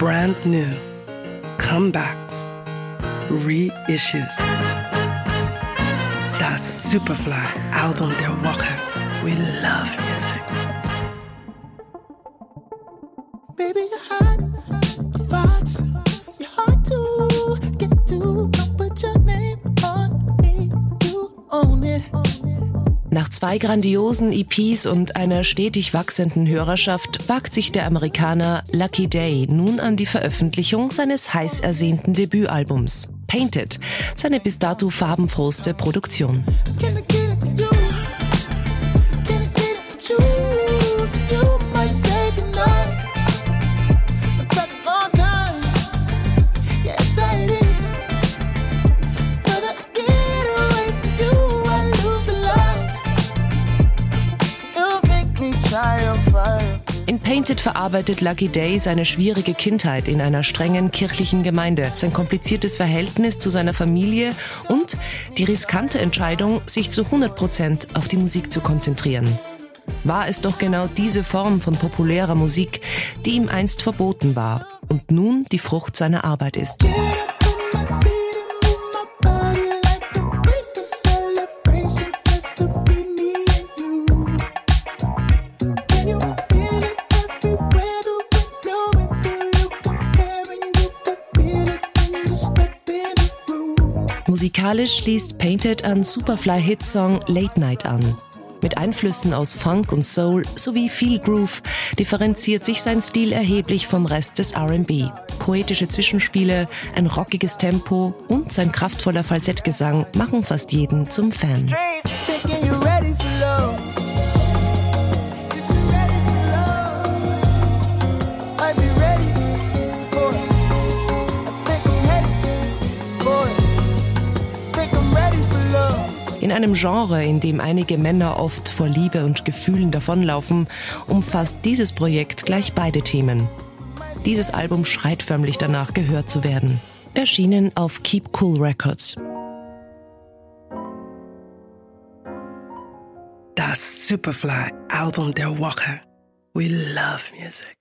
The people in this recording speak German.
brand new, comebacks, reissues. Das Superfly-Album der Woche. We love music. Baby, Nach zwei grandiosen EPs und einer stetig wachsenden Hörerschaft wagt sich der Amerikaner Lucky Day nun an die Veröffentlichung seines heiß ersehnten Debütalbums. Painted, seine bis dato farbenfrohste Produktion. Painted verarbeitet Lucky Day seine schwierige Kindheit in einer strengen kirchlichen Gemeinde, sein kompliziertes Verhältnis zu seiner Familie und die riskante Entscheidung, sich zu 100 Prozent auf die Musik zu konzentrieren. War es doch genau diese Form von populärer Musik, die ihm einst verboten war und nun die Frucht seiner Arbeit ist. Musikalisch schließt Painted an Superfly-Hitsong Late Night an. Mit Einflüssen aus Funk und Soul sowie viel Groove differenziert sich sein Stil erheblich vom Rest des RB. Poetische Zwischenspiele, ein rockiges Tempo und sein kraftvoller Falsettgesang machen fast jeden zum Fan. In einem Genre, in dem einige Männer oft vor Liebe und Gefühlen davonlaufen, umfasst dieses Projekt gleich beide Themen. Dieses Album schreit förmlich danach, gehört zu werden. Erschienen auf Keep Cool Records. Das Superfly-Album der Woche. We love music.